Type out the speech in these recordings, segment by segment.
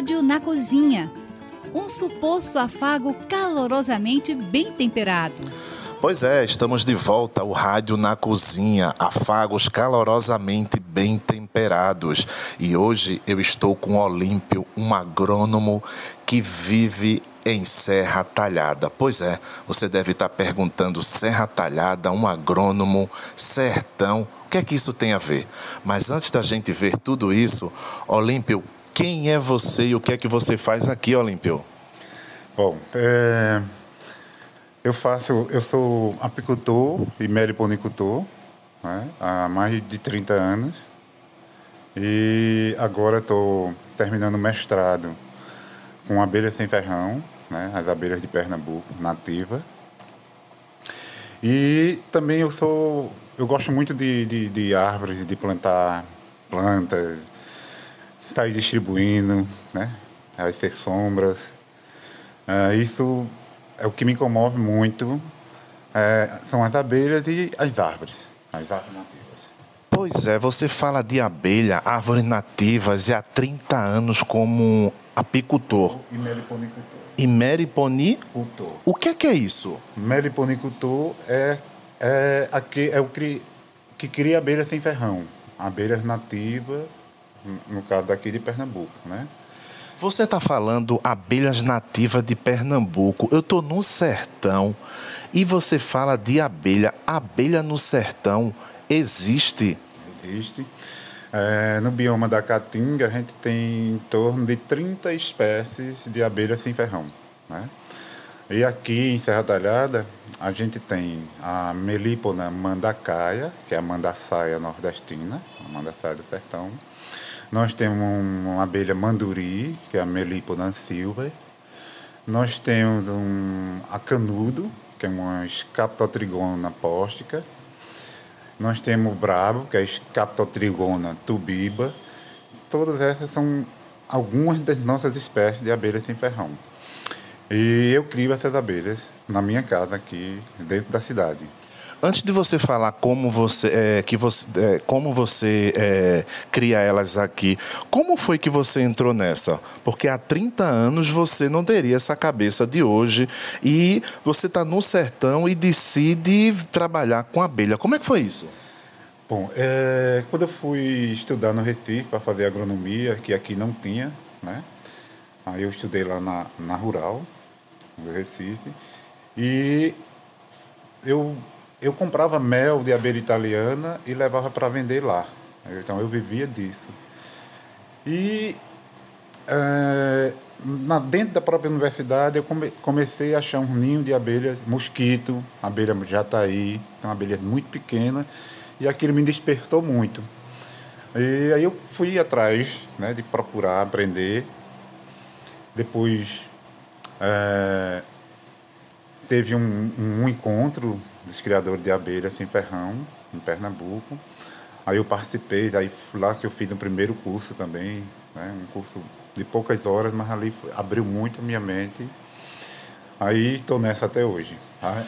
Rádio na Cozinha. Um suposto afago calorosamente bem temperado. Pois é, estamos de volta ao Rádio na Cozinha, afagos calorosamente bem temperados. E hoje eu estou com Olímpio, um agrônomo que vive em Serra Talhada. Pois é, você deve estar perguntando: Serra Talhada, um agrônomo, sertão, o que é que isso tem a ver? Mas antes da gente ver tudo isso, Olímpio, quem é você e o que é que você faz aqui, Olímpio? Bom, é, eu faço, eu sou apicultor e meliponicultor né, há mais de 30 anos e agora estou terminando o mestrado com abelhas sem ferrão, né, as abelhas de Pernambuco, nativa. E também eu sou, eu gosto muito de, de, de árvores, de plantar plantas, sair distribuindo, né, as sombras. Uh, isso é o que me comove muito, é, são as abelhas e as árvores, as árvores nativas. Pois é, você fala de abelha, árvores nativas e há 30 anos como apicultor. E meliponicultor. E meliponicultor. O que é que é isso? Meliponicultor é, é, aqui, é o que, que cria abelhas sem ferrão. Abelhas nativas, no caso daqui de Pernambuco, né? Você está falando abelhas nativas de Pernambuco. Eu estou no sertão e você fala de abelha. Abelha no sertão existe? Existe. É, no bioma da Caatinga, a gente tem em torno de 30 espécies de abelhas sem ferrão. Né? E aqui em Serra Talhada, a gente tem a Melípona mandacaia, que é a mandaçaia nordestina, a mandaçaia do sertão. Nós temos uma abelha manduri, que é a Melipona silver. Nós temos um acanudo, que é uma Scaptotrigona póstica. Nós temos o brabo, que é a Scaptotrigona tubiba. Todas essas são algumas das nossas espécies de abelhas sem ferrão. E eu crio essas abelhas na minha casa aqui dentro da cidade. Antes de você falar como você, é, que você, é, como você é, cria elas aqui, como foi que você entrou nessa? Porque há 30 anos você não teria essa cabeça de hoje e você está no sertão e decide trabalhar com abelha. Como é que foi isso? Bom, é, quando eu fui estudar no Recife para fazer agronomia, que aqui não tinha, né? Aí eu estudei lá na, na Rural, no Recife, e eu eu comprava mel de abelha italiana e levava para vender lá. Então eu vivia disso. E é, na, dentro da própria universidade eu come, comecei a achar um ninho de abelhas, mosquito, abelha jataí, uma abelha muito pequena, e aquilo me despertou muito. E aí eu fui atrás né, de procurar aprender. Depois é, teve um, um encontro dos criadores de abelhas em Ferrão, em Pernambuco. Aí eu participei, aí lá que eu fiz o primeiro curso também, né? um curso de poucas horas, mas ali abriu muito a minha mente. Aí estou nessa até hoje. Tá?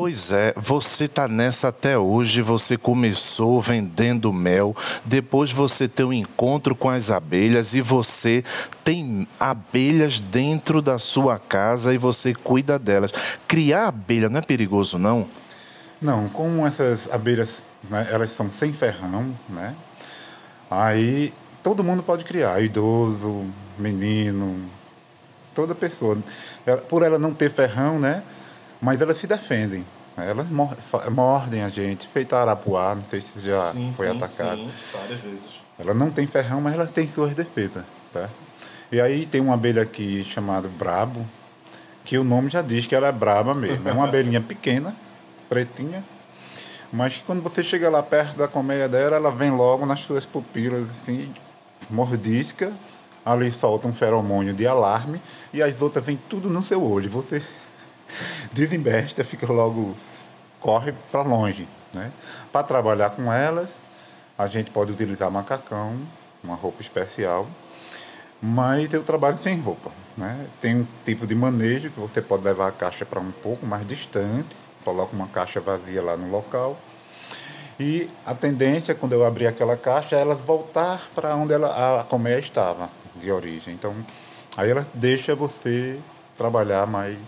Pois é, você está nessa até hoje, você começou vendendo mel, depois você tem um encontro com as abelhas e você tem abelhas dentro da sua casa e você cuida delas. Criar abelha não é perigoso, não? Não, como essas abelhas, né, elas são sem ferrão, né? Aí todo mundo pode criar, idoso, menino, toda pessoa. Por ela não ter ferrão, né? Mas elas se defendem. Elas mordem a gente, feita arapuá, não sei se já sim, foi sim, atacado. Sim, várias vezes. Ela não tem ferrão, mas ela tem suas defesas, tá? E aí tem uma abelha aqui chamada Brabo, que o nome já diz que ela é braba mesmo. É uma abelhinha pequena, pretinha, mas que quando você chega lá perto da colmeia dela, ela vem logo nas suas pupilas, assim, mordisca, ali solta um feromônio de alarme e as outras vêm tudo no seu olho. Você desinvesta, fica logo, corre para longe. Né? Para trabalhar com elas, a gente pode utilizar macacão, uma roupa especial, mas eu trabalho sem roupa. Né? Tem um tipo de manejo que você pode levar a caixa para um pouco mais distante, coloca uma caixa vazia lá no local. E a tendência, quando eu abrir aquela caixa, é elas voltar para onde ela, a colmeia estava. de origem. Então, aí ela deixa você trabalhar mais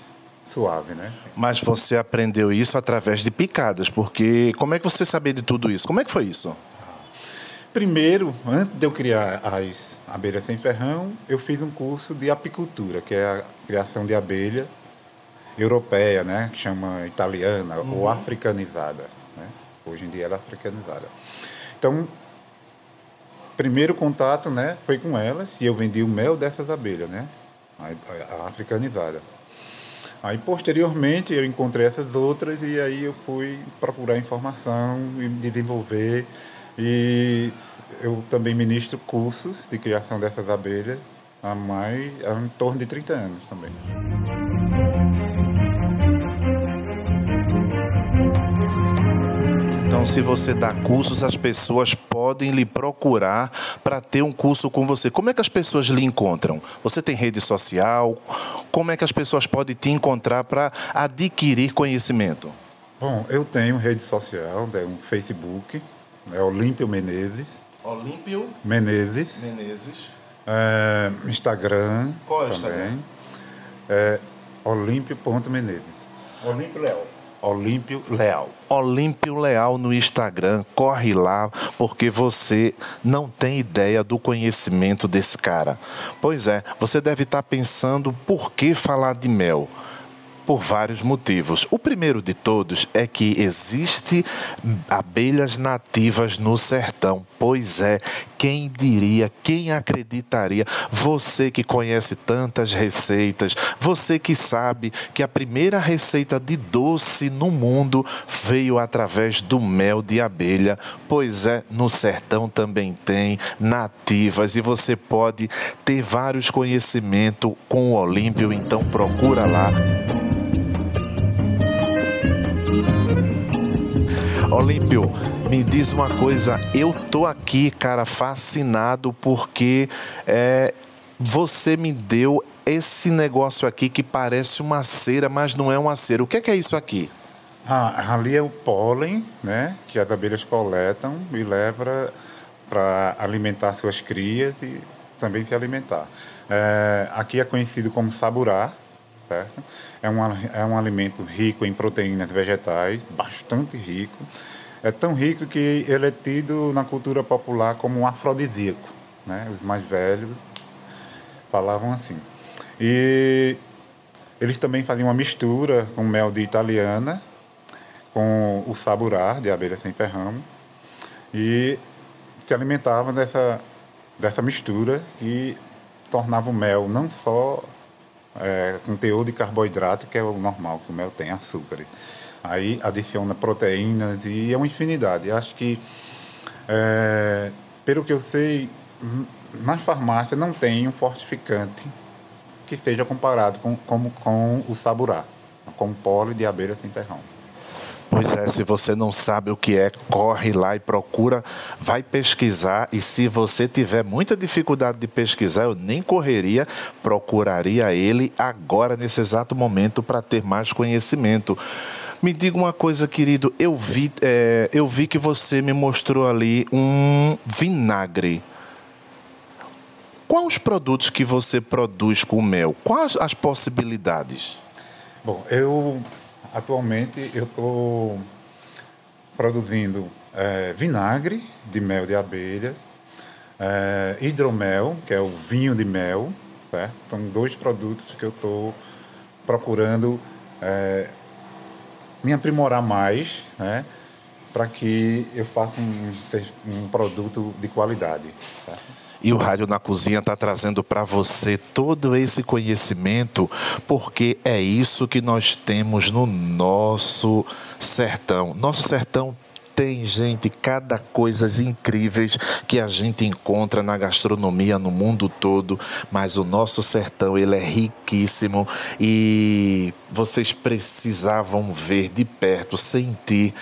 suave, né? Mas você aprendeu isso através de picadas, porque como é que você sabia de tudo isso? Como é que foi isso? Primeiro, antes de eu criar as abelhas sem ferrão, eu fiz um curso de apicultura, que é a criação de abelha europeia, né? Que chama italiana uhum. ou africanizada. Né? Hoje em dia ela é africanizada. Então, primeiro contato, né, foi com elas e eu vendi o mel dessas abelhas, né? A, a africanizada. Aí, posteriormente, eu encontrei essas outras e aí eu fui procurar informação e desenvolver. E eu também ministro cursos de criação dessas abelhas há mais, há em torno de 30 anos também. Então, se você dá cursos, as pessoas podem lhe procurar para ter um curso com você. Como é que as pessoas lhe encontram? Você tem rede social? Como é que as pessoas podem te encontrar para adquirir conhecimento? Bom, eu tenho rede social, é um Facebook, é Olímpio Menezes. Olímpio Menezes. Menezes. É, Instagram. Qual é o Instagram? É Olímpio.menezes. Olímpio Leal. Olímpio Leal. Olímpio Leal no Instagram, corre lá, porque você não tem ideia do conhecimento desse cara. Pois é, você deve estar pensando por que falar de mel por vários motivos. O primeiro de todos é que existe abelhas nativas no sertão. Pois é, quem diria, quem acreditaria? Você que conhece tantas receitas, você que sabe que a primeira receita de doce no mundo veio através do mel de abelha. Pois é, no sertão também tem nativas e você pode ter vários conhecimentos com o Olímpio, então procura lá. Olímpio, me diz uma coisa, eu tô aqui, cara, fascinado porque é, você me deu esse negócio aqui que parece uma cera, mas não é uma cera. O que é, que é isso aqui? Ah, ali é o pólen, né, que as abelhas coletam e levam para alimentar suas crias e também se alimentar. É, aqui é conhecido como saburá, É um, é um alimento rico em proteínas vegetais, bastante rico. É tão rico que ele é tido na cultura popular como um afrodisíaco. Né? Os mais velhos falavam assim. E eles também faziam uma mistura com mel de italiana, com o saburá, de abelha sem ferrão, e se alimentavam dessa, dessa mistura e tornava o mel não só é, com teor de carboidrato, que é o normal, que o mel tem açúcares. Aí adiciona proteínas e é uma infinidade. Acho que, é, pelo que eu sei, na farmácia não tem um fortificante que seja comparado com, com, com o saburá, com o pole de abelha sem ferrão. Pois é, se você não sabe o que é, corre lá e procura, vai pesquisar. E se você tiver muita dificuldade de pesquisar, eu nem correria, procuraria ele agora, nesse exato momento, para ter mais conhecimento. Me diga uma coisa, querido. Eu vi, é, eu vi que você me mostrou ali um vinagre. Quais os produtos que você produz com mel? Quais as possibilidades? Bom, eu Atualmente eu estou produzindo é, vinagre de mel de abelha, é, hidromel, que é o vinho de mel, certo? São dois produtos que eu estou procurando é, me aprimorar mais, né? Para que eu faça um, um produto de qualidade. Certo? E o Rádio na Cozinha está trazendo para você todo esse conhecimento, porque é isso que nós temos no nosso sertão. Nosso sertão tem, gente, cada coisas incríveis que a gente encontra na gastronomia no mundo todo, mas o nosso sertão, ele é riquíssimo e vocês precisavam ver de perto, sentir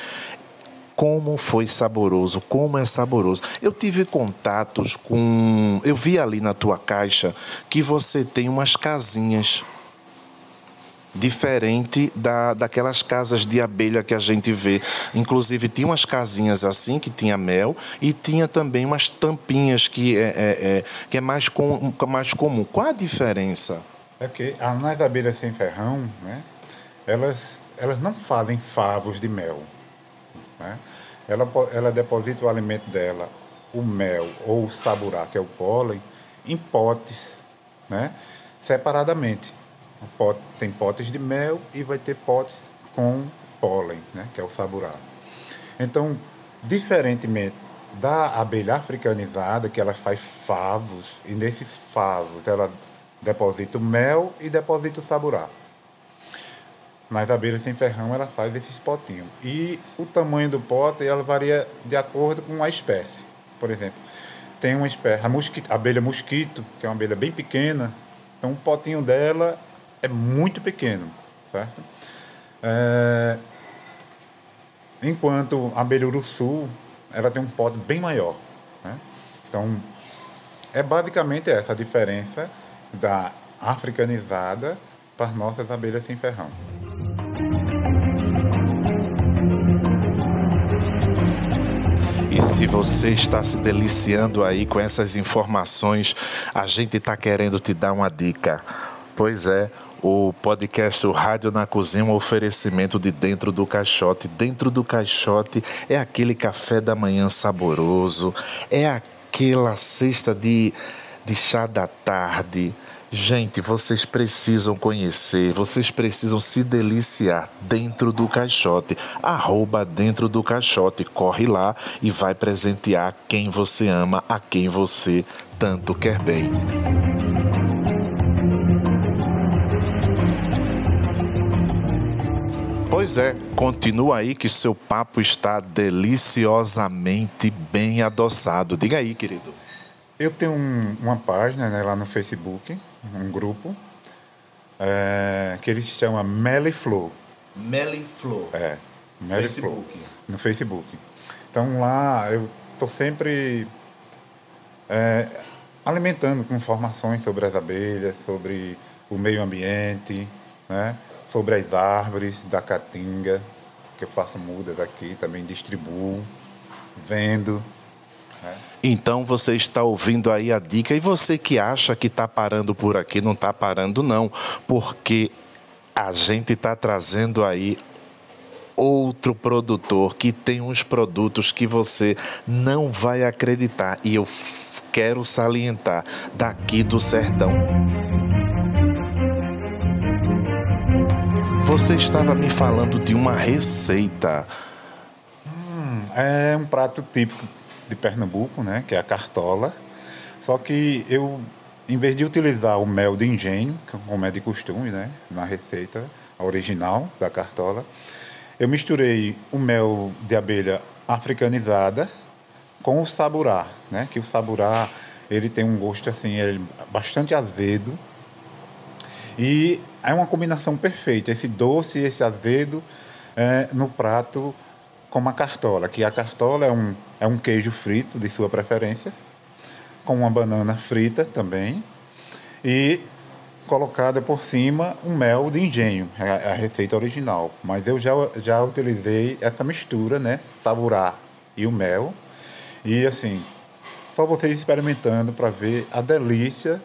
como foi saboroso, como é saboroso. Eu tive contatos com. Eu vi ali na tua caixa que você tem umas casinhas. diferente da, daquelas casas de abelha que a gente vê. Inclusive, tinha umas casinhas assim que tinha mel e tinha também umas tampinhas que é, é, é que é mais, com, mais comum. Qual a diferença? É que as abelhas sem ferrão, né, elas, elas não fazem favos de mel. Né? Ela, ela deposita o alimento dela, o mel ou o saburá, que é o pólen, em potes, né? separadamente. Pote, tem potes de mel e vai ter potes com pólen, né? que é o saburá. Então, diferentemente da abelha africanizada, que ela faz favos, e nesses favos ela deposita o mel e deposita o saburá. Nas abelhas sem ferrão ela faz esses potinhos. E o tamanho do pote ela varia de acordo com a espécie. Por exemplo, tem uma espécie, a, mosquito, a abelha mosquito, que é uma abelha bem pequena, então o potinho dela é muito pequeno, certo? É, enquanto a abelha urussu, ela tem um pote bem maior. Né? Então, é basicamente essa a diferença da africanizada para as nossas abelhas sem ferrão. Se você está se deliciando aí com essas informações, a gente está querendo te dar uma dica. Pois é, o podcast o Rádio na Cozinha, um oferecimento de Dentro do Caixote. Dentro do Caixote é aquele café da manhã saboroso, é aquela cesta de, de chá da tarde Gente, vocês precisam conhecer, vocês precisam se deliciar dentro do caixote. Arroba dentro do caixote. Corre lá e vai presentear quem você ama, a quem você tanto quer bem. Pois é, continua aí que seu papo está deliciosamente bem adoçado. Diga aí, querido. Eu tenho um, uma página né, lá no Facebook, um grupo, é, que ele se chama Meliflow. Meliflow? É, Meliflow. No Facebook. Então lá eu estou sempre é, alimentando com informações sobre as abelhas, sobre o meio ambiente, né? sobre as árvores da caatinga, que eu faço mudas aqui, também distribuo, vendo. Então você está ouvindo aí a dica e você que acha que está parando por aqui, não está parando não, porque a gente está trazendo aí outro produtor que tem uns produtos que você não vai acreditar e eu quero salientar daqui do sertão. Você estava me falando de uma receita. Hum, é um prato típico de Pernambuco, né, que é a cartola. Só que eu, em vez de utilizar o mel de engenho, como é de costume, né, na receita original da cartola, eu misturei o mel de abelha africanizada com o saburá, né, que o saburá ele tem um gosto assim, ele bastante azedo. E é uma combinação perfeita, esse doce esse azedo é, no prato como a cartola, que a cartola é um, é um queijo frito de sua preferência, com uma banana frita também, e colocada por cima um mel de engenho, é a, é receita original. Mas eu já, já utilizei essa mistura, né, saburá e o mel, e assim, só vocês experimentando para ver a delícia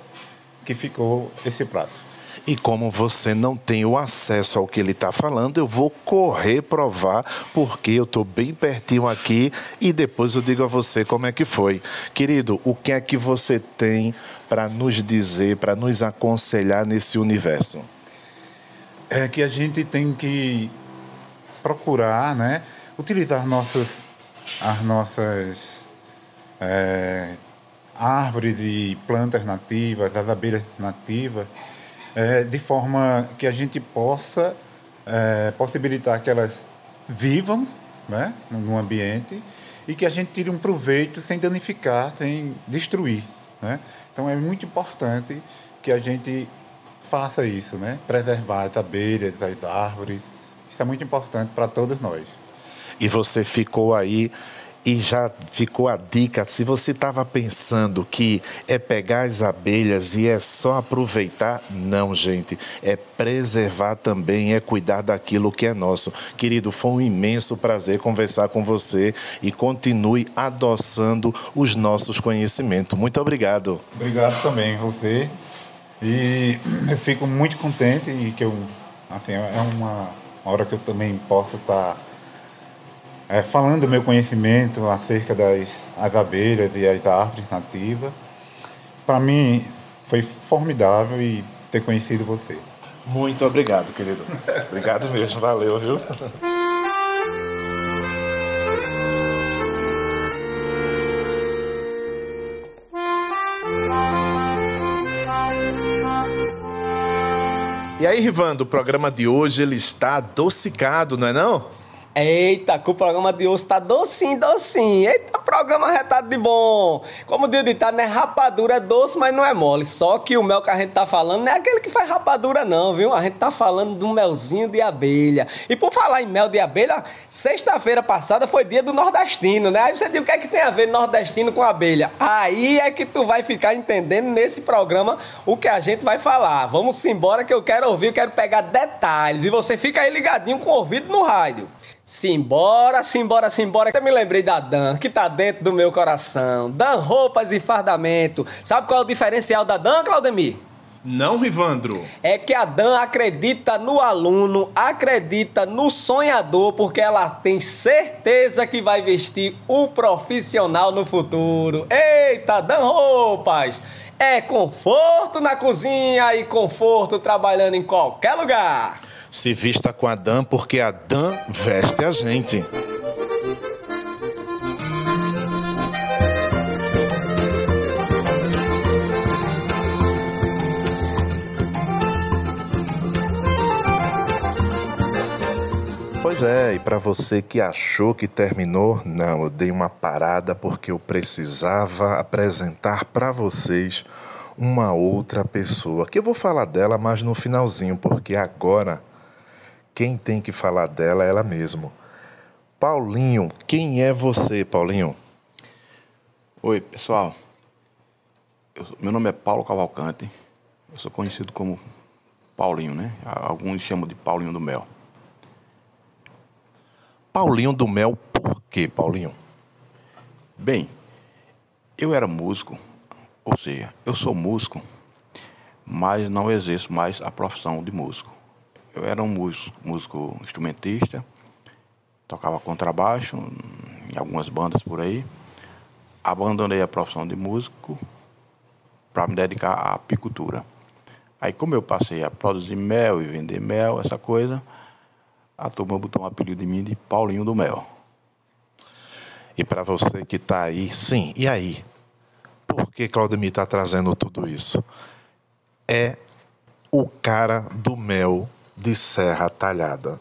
que ficou esse prato. E como você não tem o acesso ao que ele está falando, eu vou correr provar, porque eu estou bem pertinho aqui e depois eu digo a você como é que foi. Querido, o que é que você tem para nos dizer, para nos aconselhar nesse universo? É que a gente tem que procurar, né, utilizar nossas, as nossas é, árvores e plantas nativas, as abelhas nativas, é, de forma que a gente possa é, possibilitar que elas vivam né, no ambiente e que a gente tire um proveito sem danificar, sem destruir. Né? Então é muito importante que a gente faça isso, né? preservar as abelhas, as árvores. Isso é muito importante para todos nós. E você ficou aí E já ficou a dica, se você estava pensando que é pegar as abelhas e é só aproveitar, não, gente, é preservar também, é cuidar daquilo que é nosso. Querido, foi um imenso prazer conversar com você e continue adoçando os nossos conhecimentos. Muito obrigado. Obrigado também, você. E eu fico muito contente e que eu, assim, é uma hora que eu também posso estar é, falando do meu conhecimento acerca das as abelhas e as árvores nativas. Para mim foi formidável e ter conhecido você. Muito obrigado, querido. obrigado mesmo, valeu, viu? E aí, Rivando, o programa de hoje ele está adocicado, não é não? Eita, que o programa de hoje tá docinho, docinho. Eita, programa retado de bom. Como diz o ditado, né? Rapadura é doce, mas não é mole. Só que o mel que a gente tá falando não é aquele que faz rapadura, não, viu? A gente tá falando um melzinho de abelha. E por falar em mel de abelha, sexta-feira passada foi dia do nordestino, né? Aí você diz, o que é que tem a ver nordestino com abelha? Aí é que tu vai ficar entendendo nesse programa o que a gente vai falar. Vamos embora que eu quero ouvir, quero pegar detalhes. E você fica aí ligadinho com o ouvido no rádio. Simbora, simbora, simbora. Eu me lembrei da Dan, que tá dentro do meu coração. Dan Roupas e Fardamento. Sabe qual é o diferencial da Dan, Claudemir? Não, Rivandro. É que a Dan acredita no aluno, acredita no sonhador, porque ela tem certeza que vai vestir o profissional no futuro. Eita, Dan Roupas! É conforto na cozinha e conforto trabalhando em qualquer lugar. Se vista com a Dan, porque a Dan veste a gente. Pois é, e para você que achou que terminou, não, eu dei uma parada porque eu precisava apresentar para vocês uma outra pessoa, que eu vou falar dela mais no finalzinho, porque agora quem tem que falar dela é ela mesma. Paulinho, quem é você, Paulinho? Oi, pessoal. Eu, meu nome é Paulo Cavalcante. Eu sou conhecido como Paulinho, né? Alguns chamam de Paulinho do Mel. Paulinho do Mel, por quê, Paulinho? Bem, eu era músico, ou seja, eu sou músico, mas não exerço mais a profissão de músico. Eu era um músico, músico instrumentista, tocava contrabaixo em algumas bandas por aí. Abandonei a profissão de músico para me dedicar à apicultura. Aí, como eu passei a produzir mel e vender mel, essa coisa, a turma botou um apelido de mim de Paulinho do Mel. E para você que está aí, sim, e aí? Por que Claudemir está trazendo tudo isso? É o cara do mel de Serra Talhada.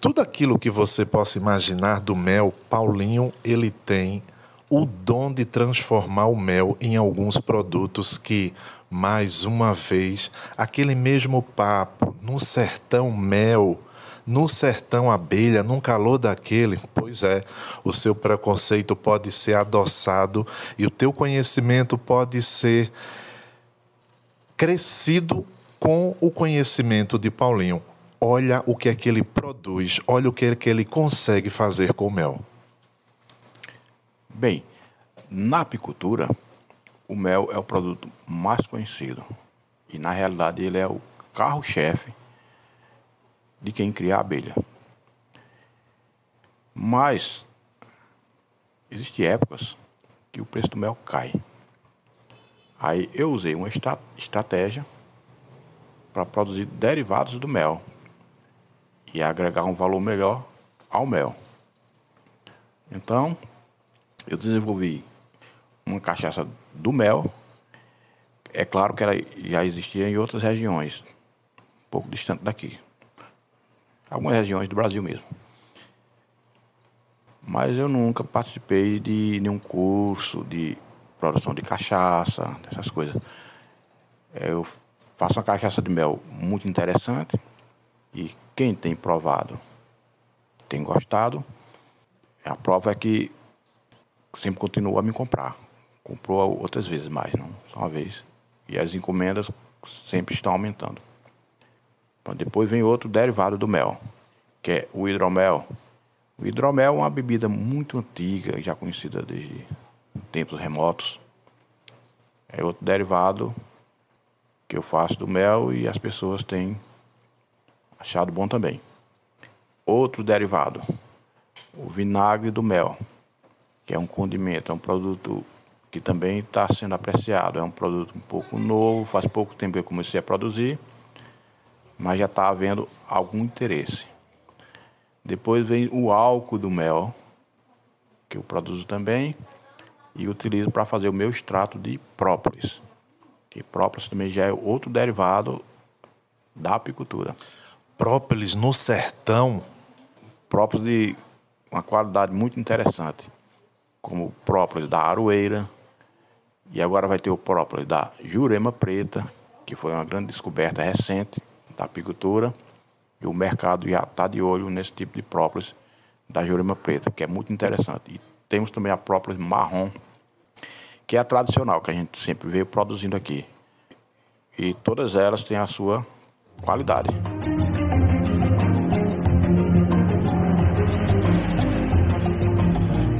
Tudo aquilo que você possa imaginar do mel, Paulinho, ele tem o dom de transformar o mel em alguns produtos que, mais uma vez, aquele mesmo papo, no sertão mel, no sertão abelha, num calor daquele, pois é, o seu preconceito pode ser adoçado e o teu conhecimento pode ser crescido com o conhecimento de Paulinho. Olha o que é que ele produz, olha o que é que ele consegue fazer com o mel. Bem, na apicultura, o mel é o produto mais conhecido. E na realidade ele é o carro-chefe de quem cria a abelha. Mas existem épocas que o preço do mel cai. Aí eu usei uma estratégia para produzir derivados do mel e agregar um valor melhor ao mel. Então, eu desenvolvi uma cachaça do mel. É claro que ela já existia em outras regiões, um pouco distante daqui. Algumas regiões do Brasil mesmo. Mas eu nunca participei de nenhum curso de produção de cachaça, dessas coisas. Eu Faço uma cachaça de mel muito interessante e quem tem provado tem gostado. A prova é que sempre continuou a me comprar. Comprou outras vezes mais, não só uma vez. E as encomendas sempre estão aumentando. Depois vem outro derivado do mel, que é o hidromel. O hidromel é uma bebida muito antiga, já conhecida desde tempos remotos. É outro derivado que eu faço do mel e as pessoas têm achado bom também. Outro derivado, o vinagre do mel, que é um condimento, é um produto que também está sendo apreciado. É um produto um pouco novo, faz pouco tempo que eu comecei a produzir, mas já está havendo algum interesse. Depois vem o álcool do mel, que eu produzo também e utilizo para fazer o meu extrato de própolis. Que própolis também já é outro derivado da apicultura. Própolis no sertão? Própolis de uma qualidade muito interessante, como própolis da aroeira, e agora vai ter o própolis da Jurema Preta, que foi uma grande descoberta recente da apicultura. E o mercado já está de olho nesse tipo de própolis da Jurema Preta, que é muito interessante. E temos também a própolis marrom, que é a tradicional, que a gente sempre veio produzindo aqui. E todas elas têm a sua qualidade.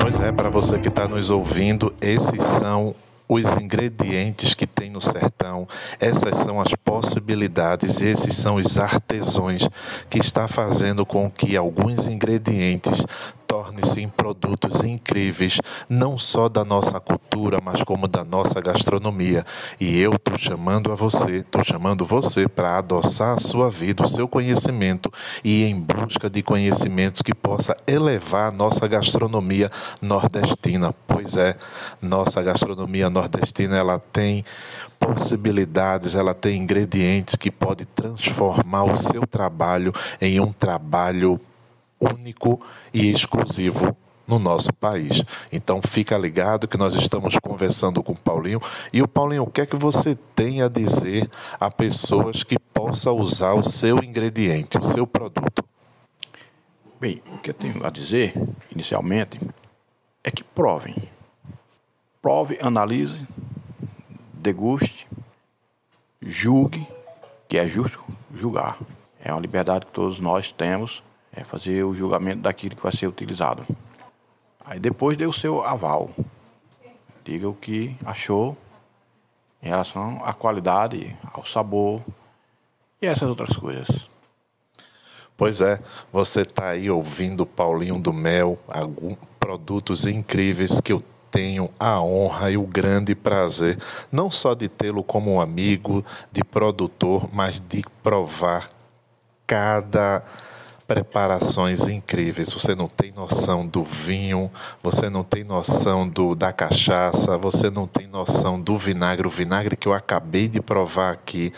Pois é, para você que está nos ouvindo, esses são os ingredientes que tem no sertão, essas são as possibilidades, esses são os artesãos que está fazendo com que alguns ingredientes torne-se em produtos incríveis, não só da nossa cultura, mas como da nossa gastronomia. E eu estou chamando a você, estou chamando você para adoçar a sua vida, o seu conhecimento e ir em busca de conhecimentos que possa elevar a nossa gastronomia nordestina. Pois é, nossa gastronomia nordestina ela tem possibilidades, ela tem ingredientes que pode transformar o seu trabalho em um trabalho único e exclusivo no nosso país. Então fica ligado que nós estamos conversando com o Paulinho. E o Paulinho, o que é que você tem a dizer a pessoas que possam usar o seu ingrediente, o seu produto? Bem, o que eu tenho a dizer, inicialmente, é que provem. Prove, analise, deguste, julgue, que é justo julgar. É uma liberdade que todos nós temos é fazer o julgamento daquilo que vai ser utilizado. Aí depois dê o seu aval. Diga o que achou em relação à qualidade, ao sabor e essas outras coisas. Pois é, você está aí ouvindo Paulinho do Mel, alguns produtos incríveis que eu tenho a honra e o grande prazer, não só de tê-lo como um amigo, de produtor, mas de provar cada preparações incríveis. Você não tem noção do vinho, você não tem noção do, da cachaça, você não tem noção do vinagre. O vinagre que eu acabei de provar aqui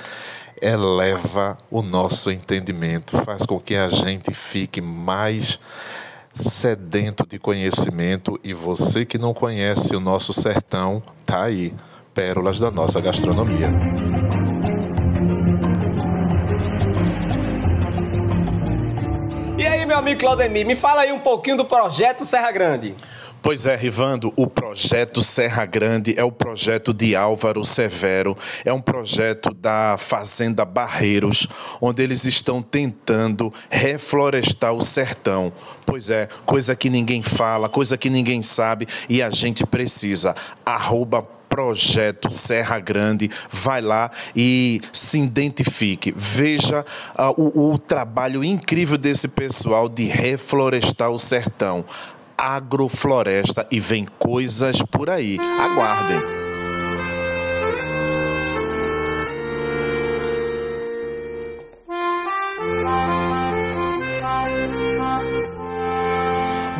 eleva o nosso entendimento, faz com que a gente fique mais sedento de conhecimento e você que não conhece o nosso sertão, tá aí, pérolas da nossa gastronomia. Amigo Claudemir, me fala aí um pouquinho do projeto Serra Grande. Pois é, Rivando, o projeto Serra Grande é o projeto de Álvaro Severo, é um projeto da Fazenda Barreiros, onde eles estão tentando reflorestar o sertão. Pois é, coisa que ninguém fala, coisa que ninguém sabe e a gente precisa. Arroba projeto Serra Grande, vai lá e se identifique. Veja uh, o, o trabalho incrível desse pessoal de reflorestar o sertão. Agrofloresta e vem coisas por aí. Aguardem.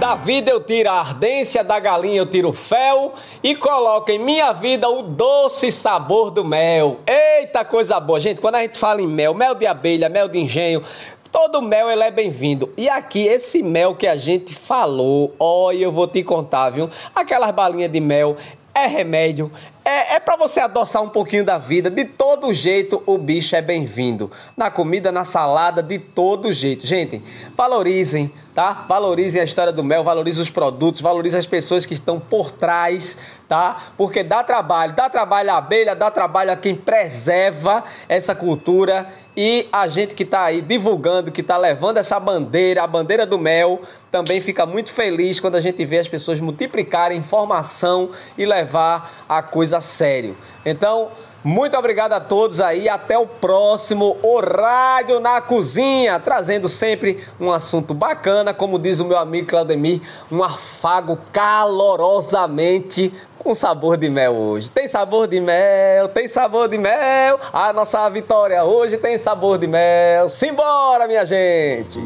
Da vida eu tiro a ardência, da galinha eu tiro o fel e coloco em minha vida o doce sabor do mel. Eita coisa boa, gente. Quando a gente fala em mel, mel de abelha, mel de engenho, Todo mel ele é bem-vindo. E aqui, esse mel que a gente falou, olha, eu vou te contar, viu? Aquelas balinhas de mel, é remédio, é, é para você adoçar um pouquinho da vida. De todo jeito, o bicho é bem-vindo. Na comida, na salada, de todo jeito. Gente, valorizem, tá? Valorizem a história do mel, valorizem os produtos, valorizem as pessoas que estão por trás, tá? Porque dá trabalho, dá trabalho à abelha, dá trabalho a quem preserva essa cultura e a gente que está aí divulgando, que está levando essa bandeira, a bandeira do mel, também fica muito feliz quando a gente vê as pessoas multiplicarem informação e levar a coisa a sério. Então, muito obrigado a todos aí. Até o próximo O Rádio na Cozinha, trazendo sempre um assunto bacana, como diz o meu amigo Claudemir, um afago calorosamente com sabor de mel hoje. Tem sabor de mel, tem sabor de mel. A nossa vitória hoje tem sabor de mel. Simbora, minha gente!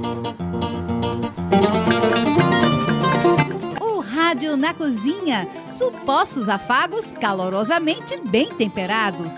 Rádio na Cozinha. Supostos afagos calorosamente bem temperados.